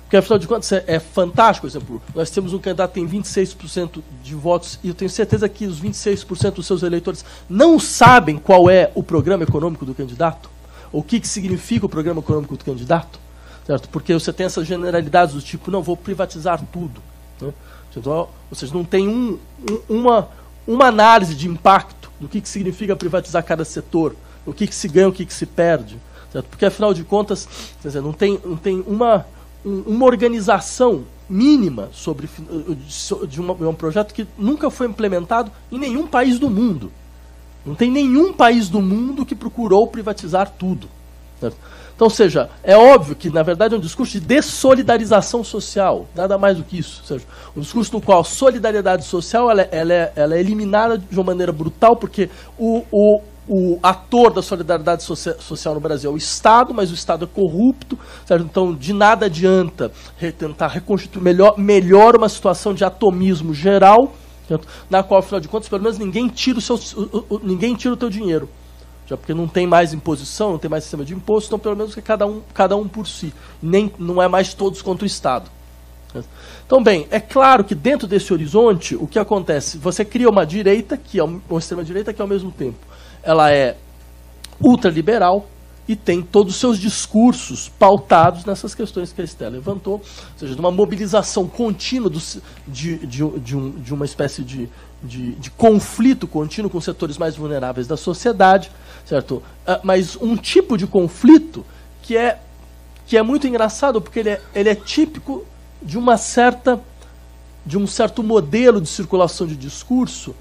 porque afinal de contas é, é fantástico, por exemplo, nós temos um candidato que tem 26% de votos e eu tenho certeza que os 26% dos seus eleitores não sabem qual é o programa econômico do candidato, ou o que, que significa o programa econômico do candidato, certo? Porque você tem essas generalidades do tipo, não, vou privatizar tudo. Né? Então, ou seja, não tem um, um, uma, uma análise de impacto do que, que significa privatizar cada setor, o que, que se ganha, o que, que se perde. Certo? Porque, afinal de contas, dizer, não tem, não tem uma, um, uma organização mínima sobre de, uma, de um projeto que nunca foi implementado em nenhum país do mundo. Não tem nenhum país do mundo que procurou privatizar tudo. Então, seja, é óbvio que, na verdade, é um discurso de dessolidarização social, nada mais do que isso. Ou seja, um discurso no qual a solidariedade social ela, é, ela, é, ela é eliminada de uma maneira brutal, porque o, o, o ator da solidariedade social no Brasil é o Estado, mas o Estado é corrupto, certo? então de nada adianta tentar reconstituir melhor, melhor uma situação de atomismo geral, certo? na qual, afinal de contas, pelo menos ninguém tira o, seu, ninguém tira o teu dinheiro. Já porque não tem mais imposição, não tem mais sistema de imposto, então pelo menos que cada um, cada um por si. Nem, não é mais todos contra o Estado. Então, bem, é claro que dentro desse horizonte, o que acontece? Você cria uma direita, que é uma extrema-direita, que ao mesmo tempo ela é ultraliberal e tem todos os seus discursos pautados nessas questões que a Estela levantou, ou seja, de uma mobilização contínua do, de, de, de, um, de uma espécie de, de, de, conflito contínuo com setores mais vulneráveis da sociedade, certo? Uh, mas um tipo de conflito que é, que é muito engraçado, porque ele é, ele é típico de uma certa de um certo modelo de circulação de discurso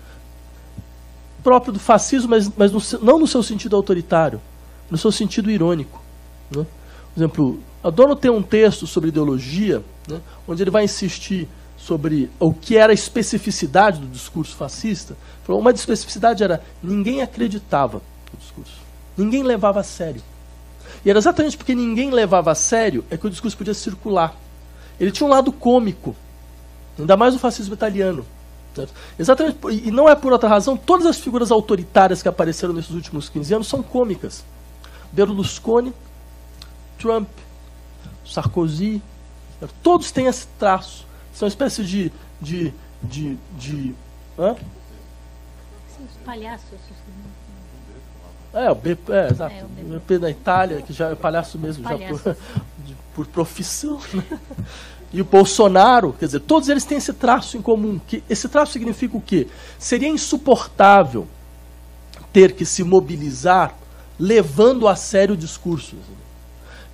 próprio do fascismo, mas, mas no, não no seu sentido autoritário, no seu sentido irônico. Né? Por exemplo, Adorno tem um texto sobre ideologia, né, onde ele vai insistir sobre o que era a especificidade do discurso fascista. Uma especificidade era ninguém acreditava ninguém levava a sério. E era exatamente porque ninguém levava a sério é que o discurso podia circular. Ele tinha um lado cômico, ainda mais o fascismo italiano. Certo? Exatamente, e não é por outra razão, todas as figuras autoritárias que apareceram nesses últimos 15 anos são cômicas. Berlusconi, Trump, Sarkozy, certo? todos têm esse traço. São uma espécie de. de, de, de hã? Os palhaços. É, o BP, é, exato. É, o BP da Itália, que já é palhaço mesmo, já por, [LAUGHS] de, por profissão. Né? E o Bolsonaro, quer dizer, todos eles têm esse traço em comum. Que esse traço significa o quê? Seria insuportável ter que se mobilizar levando a sério o discurso.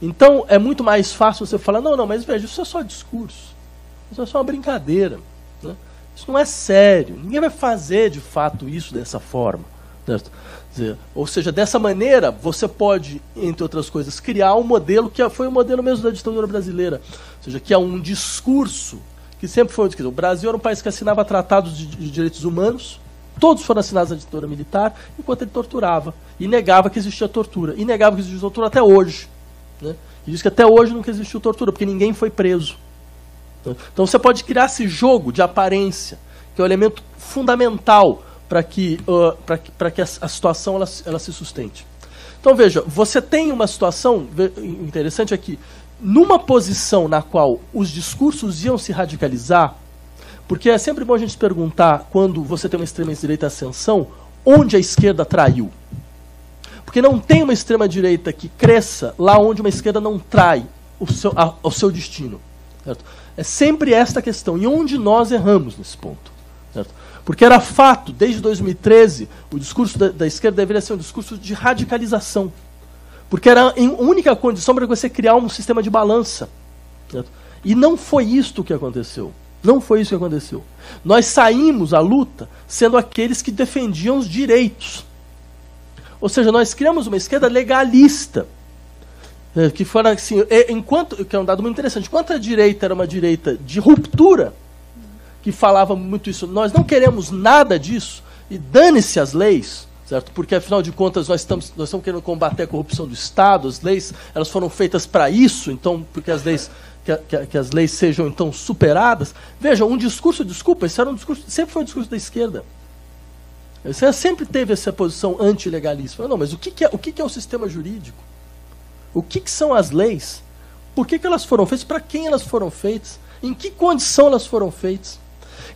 Então é muito mais fácil você falar, não, não, mas veja, isso é só discurso. Isso é só uma brincadeira. Né? Isso não é sério. Ninguém vai fazer de fato isso dessa forma. Certo? Dizer, ou seja, dessa maneira, você pode, entre outras coisas, criar um modelo que foi o modelo mesmo da ditadura brasileira. Ou seja, que é um discurso que sempre foi. O Brasil era um país que assinava tratados de, de direitos humanos, todos foram assinados na ditadura militar, enquanto ele torturava. E negava que existia tortura. E negava que existia tortura até hoje. Né? E diz que até hoje nunca existiu tortura, porque ninguém foi preso. Então você pode criar esse jogo de aparência, que é o um elemento fundamental para que, uh, que, que a, a, situação ela, ela se sustente. Então veja, você tem uma situação interessante aqui, numa posição na qual os discursos iam se radicalizar, porque é sempre bom a gente perguntar, quando você tem uma extrema-direita ascensão, onde a esquerda traiu. Porque não tem uma extrema-direita que cresça lá onde uma esquerda não trai o seu, a, o seu destino. Certo? É sempre esta questão. E onde nós erramos nesse ponto. Certo? Porque era fato, desde 2013, o discurso da, da esquerda deveria ser um discurso de radicalização. Porque era a única condição para você criar um sistema de balança. Certo? E não foi isto que aconteceu. Não foi isso que aconteceu. Nós saímos à luta sendo aqueles que defendiam os direitos. Ou seja, nós criamos uma esquerda legalista. É, que foi assim, enquanto, que é um dado muito interessante, enquanto a direita era uma direita de ruptura, que falava muito isso. Nós não queremos nada disso e dane-se as leis, certo? Porque afinal de contas nós estamos, nós estamos querendo combater a corrupção do Estado, as leis elas foram feitas para isso, então porque as leis que, que, que, as leis sejam então superadas. Vejam, um discurso, desculpa, esse era um discurso, sempre foi um discurso da esquerda. Você sempre teve essa posição antilegalista. Não, mas o que, que é, o que, que é o sistema jurídico? O que, que são as leis? Por que, que elas foram feitas? Para quem elas foram feitas? Em que condição elas foram feitas?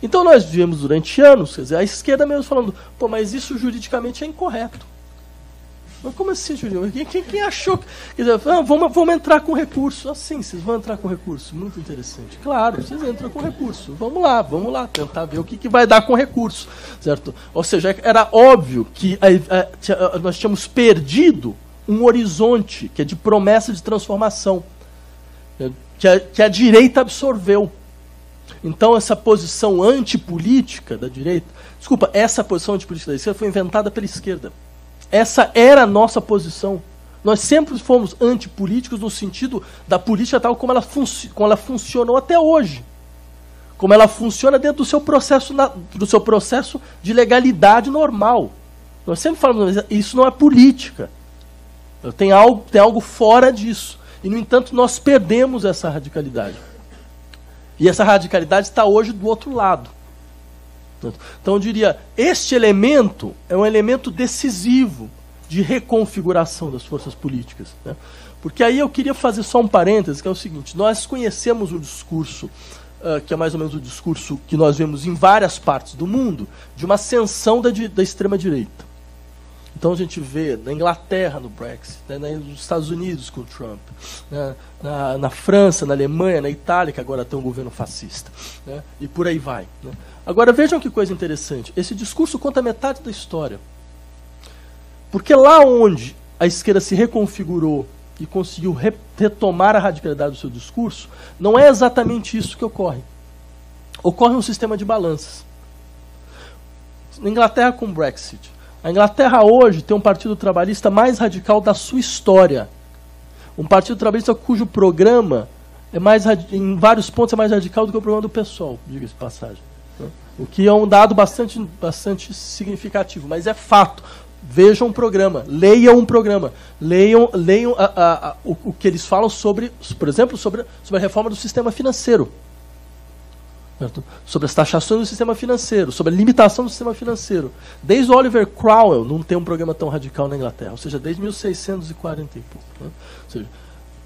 Então nós vivemos durante anos, quer dizer, a esquerda mesmo falando, pô, mas isso juridicamente é incorreto. Mas como assim, juridicamente? Quem, quem, achou? Quer dizer, ah, vamos, vamos entrar com recurso. Assim, vocês vão entrar com recurso. Muito interessante. Claro, vocês entram com recurso. Vamos lá, vamos lá, tentar ver o que, que vai dar com recurso. Certo? Ou seja, era óbvio que a, a, nós tínhamos perdido um horizonte que é de promessa de transformação. Que a, que a direita absorveu. Então, essa posição antipolítica da direita, desculpa, essa posição antipolítica da esquerda foi inventada pela esquerda. Essa era a nossa posição. Nós sempre fomos antipolíticos no sentido da política tal como ela, como ela funcionou até hoje. Como ela funciona dentro do seu processo, do seu processo de legalidade normal. Nós sempre falamos, isso não é política. Tem algo, tem algo fora disso. E, no entanto, nós perdemos essa radicalidade. E essa radicalidade está hoje do outro lado. Então, eu diria, este elemento é um elemento decisivo de reconfiguração das forças políticas. Né? Porque aí eu queria fazer só um parêntese, que é o seguinte: nós conhecemos o discurso, uh, que é mais ou menos o discurso que nós vemos em várias partes do mundo, de uma ascensão da, da extrema-direita. Então a gente vê na Inglaterra no Brexit, né, nos Estados Unidos com o Trump, né, na, na, França, na Alemanha, na Itália, que agora tem um governo fascista, né, e por aí vai. Né. Agora vejam que coisa interessante: esse discurso conta metade da história. Porque lá onde a esquerda se reconfigurou e conseguiu re retomar a radicalidade do seu discurso, não é exatamente isso que ocorre. Ocorre um sistema de balanças. Na Inglaterra com o Brexit, a Inglaterra hoje tem um partido trabalhista mais radical da sua história. Um partido trabalhista cujo programa é mais em vários pontos é mais radical do que o programa do PSOL, diga-se de passagem. Né? O que é um dado bastante, bastante significativo, mas é fato. Vejam um programa, leiam um programa, leiam, leiam a, a, a, o, o, que eles falam sobre, por exemplo, sobre, sobre a reforma do sistema financeiro. Sobre as taxações do sistema financeiro, sobre a limitação do sistema financeiro. Desde Oliver Cromwell não tem um programa tão radical na Inglaterra, ou seja, desde 1640 e pouco. Né? Seja,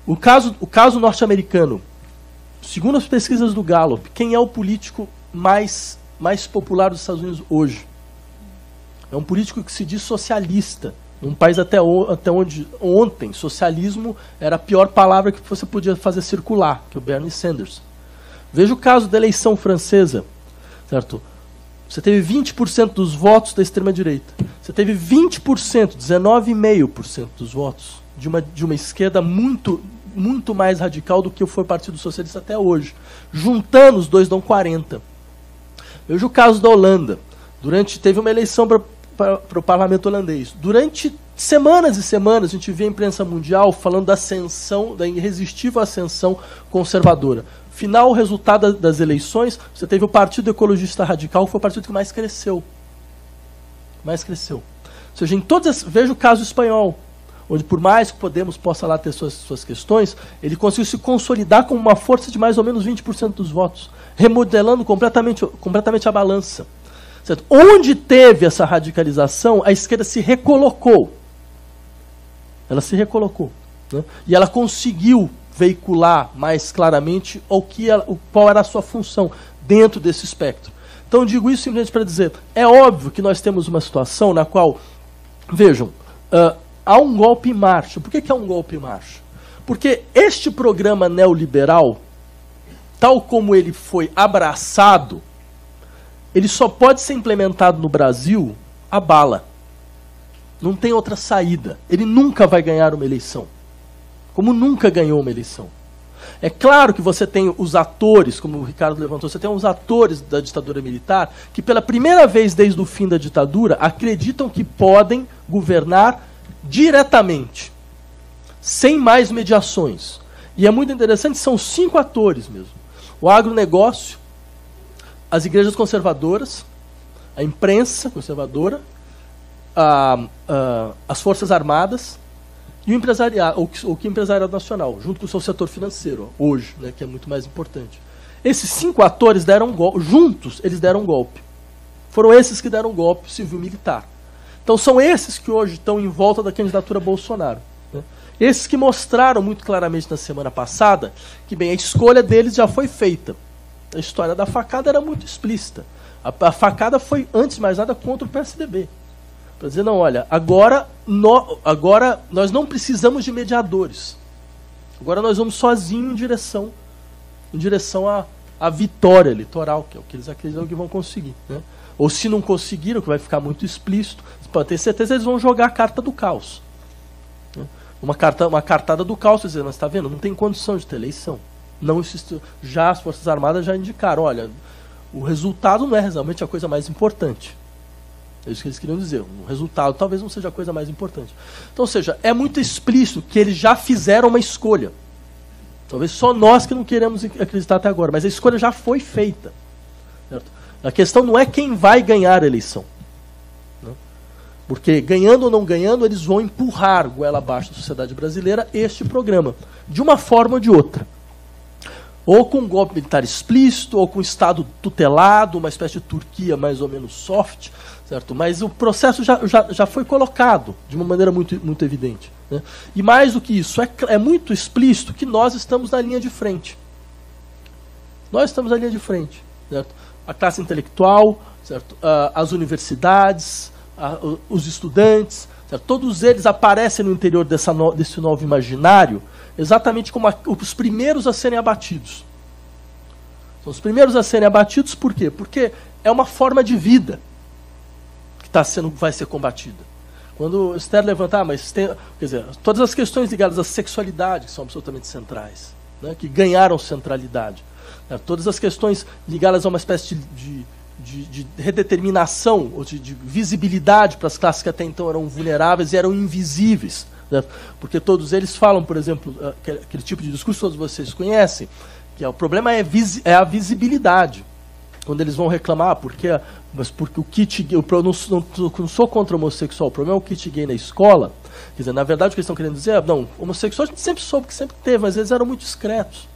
o caso, o caso norte-americano, segundo as pesquisas do Gallup, quem é o político mais, mais popular dos Estados Unidos hoje? É um político que se diz socialista. Num país até, o, até onde ontem socialismo era a pior palavra que você podia fazer circular, que é o Bernie Sanders. Veja o caso da eleição francesa, certo? Você teve 20% dos votos da extrema-direita. Você teve 20%, 19,5% dos votos de uma, de uma esquerda muito, muito mais radical do que foi o Partido Socialista até hoje. Juntando os dois dão 40%. Veja o caso da Holanda. Durante teve uma eleição para o parlamento holandês. Durante semanas e semanas a gente via a imprensa mundial falando da ascensão, da irresistível ascensão conservadora final, resultado das eleições, você teve o Partido Ecologista Radical, que foi o partido que mais cresceu. Mais cresceu. Ou seja, em todas as, veja o caso espanhol, onde por mais que Podemos possa lá ter suas, suas questões, ele conseguiu se consolidar com uma força de mais ou menos 20% dos votos, remodelando completamente, completamente a balança. Certo? Onde teve essa radicalização, a esquerda se recolocou. Ela se recolocou. Né? E ela conseguiu veicular mais claramente o que o, qual era a sua função dentro desse espectro. Então digo isso simplesmente para dizer, é óbvio que nós temos uma situação na qual, vejam, uh, há um golpe em marcha. Por que, que há um golpe em marcha? Porque este programa neoliberal, tal como ele foi abraçado, ele só pode ser implementado no Brasil a bala. Não tem outra saída. Ele nunca vai ganhar uma eleição como nunca ganhou uma eleição. É claro que você tem os atores, como o Ricardo levantou, você tem os atores da ditadura militar que, pela primeira vez desde o fim da ditadura, acreditam que podem governar diretamente, sem mais mediações. E é muito interessante, são cinco atores mesmo: o agronegócio, as igrejas conservadoras, a imprensa conservadora, a, a, as Forças Armadas e o empresariado, ou, ou que empresariado nacional, junto com o seu setor financeiro, hoje, né, que é muito mais importante. Esses cinco atores deram golpe, juntos eles deram um golpe. Foram esses que deram um golpe civil-militar. Então são esses que hoje estão em volta da candidatura Bolsonaro. Né? Esses que mostraram muito claramente na semana passada que, bem, a escolha deles já foi feita. A história da facada era muito explícita. A, a facada foi, antes de mais nada, contra o PSDB. Para dizer, não, olha, agora, no, agora nós não precisamos de mediadores. Agora nós vamos sozinhos em direção, em direção à, à vitória eleitoral, que é o que eles acreditam que vão conseguir. Né? Ou se não conseguiram, que vai ficar muito explícito, pode ter certeza eles vão jogar a carta do caos. Né? Uma, carta, uma cartada do caos, dizendo, está vendo? Não tem condição de ter eleição. Não existe, já as Forças Armadas já indicaram, olha, o resultado não é realmente a coisa mais importante. É isso que eles queriam dizer. O resultado talvez não seja a coisa mais importante. Então, ou seja, é muito explícito que eles já fizeram uma escolha. Talvez só nós que não queremos acreditar até agora, mas a escolha já foi feita. Certo? A questão não é quem vai ganhar a eleição. Né? Porque ganhando ou não ganhando, eles vão empurrar goela abaixo da sociedade brasileira este programa, de uma forma ou de outra. Ou com um golpe militar explícito, ou com Estado tutelado, uma espécie de Turquia mais ou menos soft, certo? Mas o processo já, já, já foi colocado de uma maneira muito, muito evidente. Né? E mais do que isso, é, é muito explícito que nós estamos na linha de frente. Nós estamos na linha de frente. Certo? A classe intelectual, certo? As universidades, os estudantes, certo? todos eles aparecem no interior dessa no, desse novo imaginário exatamente como a, os primeiros a serem abatidos. São os primeiros a serem abatidos por quê? Porque é uma forma de vida que tá sendo, vai ser combatida. Quando Esther levantar, ah, mas tem, quer dizer, todas as questões ligadas à sexualidade que são absolutamente centrais, né, que ganharam centralidade. Né, todas as questões ligadas a uma espécie de, de, de, de redeterminação ou de, de visibilidade para as classes que até então eram vulneráveis e eram invisíveis. Porque todos eles falam, por exemplo, ah, aquele tipo de discurso todos vocês conhecem, que é, o problema é, é a visibilidade quando eles vão reclamar, porque, mas porque o kit gay, eu não, não, não, sou contra o homossexual, o problema é o kit gay na escola. Quer dizer, na verdade o que eles estão querendo dizer é, não, homossexual a gente sempre soube que sempre teve, mas eles eram muito discretos.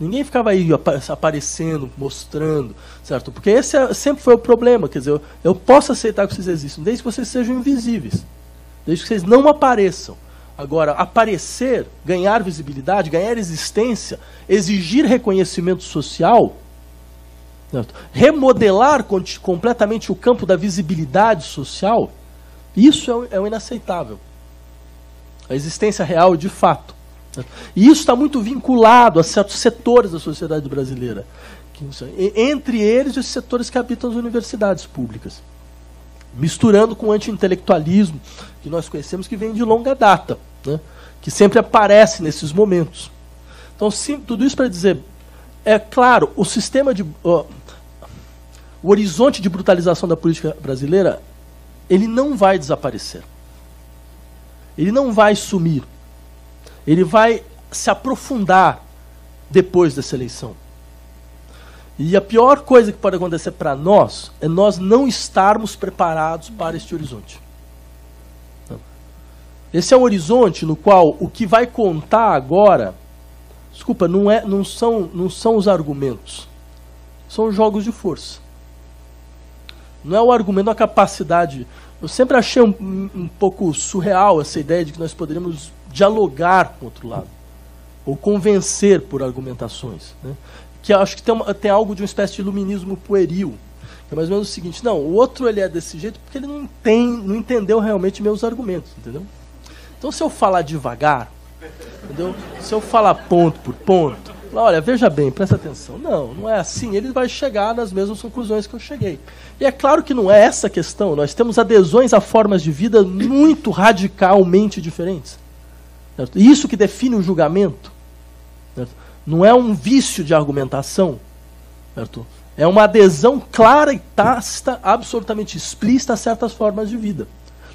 Ninguém ficava aí aparecendo, mostrando, certo? Porque esse é, sempre foi o problema. Quer dizer, eu, eu posso aceitar que vocês existam, desde que vocês sejam invisíveis. Desde que vocês não apareçam. Agora, aparecer, ganhar visibilidade, ganhar existência, exigir reconhecimento social, remodelar completamente o campo da visibilidade social, isso é, é o inaceitável. A existência real de fato. E isso está muito vinculado a certos setores da sociedade brasileira. Entre eles, os setores que habitam as universidades públicas. Misturando com o anti-intelectualismo, que nós conhecemos que vem de longa data, né? que sempre aparece nesses momentos. Então, sim, tudo isso para dizer, é claro, o sistema de. Uh, o horizonte de brutalização da política brasileira, ele não vai desaparecer. Ele não vai sumir. Ele vai se aprofundar depois dessa eleição. E a pior coisa que pode acontecer para nós é nós não estarmos preparados para este horizonte. Esse é um horizonte no qual o que vai contar agora, desculpa, não, é, não, são, não são os argumentos, são os jogos de força. Não é o argumento, a capacidade. Eu sempre achei um, um, pouco surreal essa ideia de que nós poderíamos dialogar com o outro lado. Ou convencer por argumentações. Né? Que acho que tem, uma, tem algo de uma espécie de iluminismo pueril. É mais ou menos o seguinte, não, o outro ele é desse jeito porque ele não, tem, não entendeu realmente meus argumentos, entendeu? Então se eu falar devagar, entendeu? Se eu falar ponto por ponto, olha, veja bem, presta atenção. Não, não é assim. Ele vai chegar nas mesmas conclusões que eu cheguei. E é claro que não é essa a questão. Nós temos adesões a formas de vida muito radicalmente diferentes. Certo? Isso que define o julgamento. Não é um vício de argumentação. Certo? É uma adesão clara e tácita, absolutamente explícita a certas formas de vida.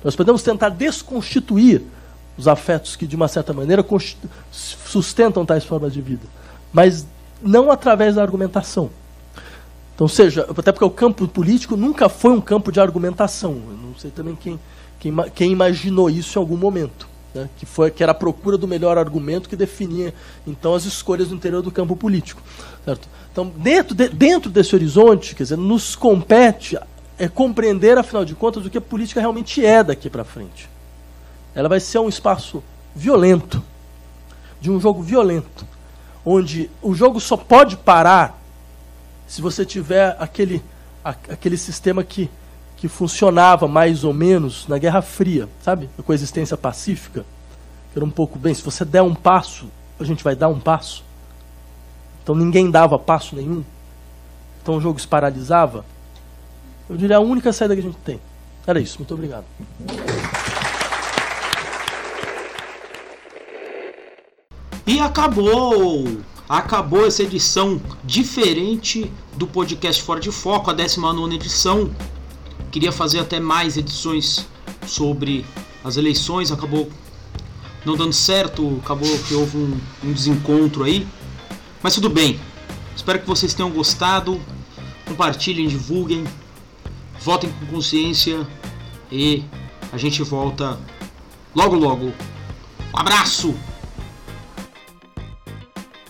Nós podemos tentar desconstituir os afetos que, de uma certa maneira, sustentam tais formas de vida mas não através da argumentação. Então, seja, até porque o campo político nunca foi um campo de argumentação. Eu não sei também quem, quem, quem imaginou isso em algum momento. Né? Que, foi, que era a procura do melhor argumento que definia então as escolhas no interior do campo político. Certo? Então, dentro, de, dentro desse horizonte, quer dizer, nos compete é compreender, afinal de contas, o que a política realmente é daqui para frente. Ela vai ser um espaço violento, de um jogo violento onde o jogo só pode parar se você tiver aquele, aquele sistema que, que funcionava mais ou menos na Guerra Fria, sabe? A coexistência pacífica. Era um pouco bem, se você der um passo, a gente vai dar um passo. Então ninguém dava passo nenhum. Então o jogo se paralisava. Eu diria a única saída que a gente tem. Era isso. Muito obrigado. E acabou! Acabou essa edição diferente do podcast Fora de Foco, a 19 edição. Queria fazer até mais edições sobre as eleições, acabou não dando certo, acabou que houve um, um desencontro aí. Mas tudo bem. Espero que vocês tenham gostado. Compartilhem, divulguem, votem com consciência e A gente volta logo logo. Um abraço!